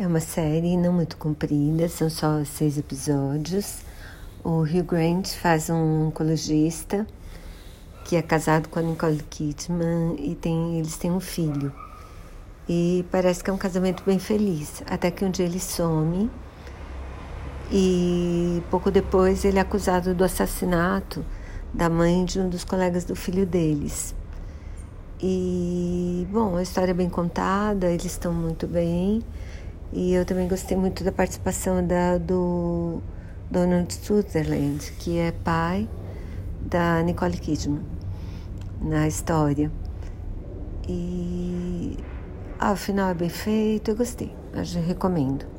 É uma série não muito comprida, são só seis episódios. O Hugh Grant faz um oncologista que é casado com a Nicole Kidman e tem, eles têm um filho. E parece que é um casamento bem feliz, até que um dia ele some e pouco depois ele é acusado do assassinato da mãe de um dos colegas do filho deles. E, bom, a história é bem contada, eles estão muito bem. E eu também gostei muito da participação da, do Donald Sutherland, que é pai da Nicole Kidman na história. E ah, o final é bem feito, eu gostei, eu recomendo.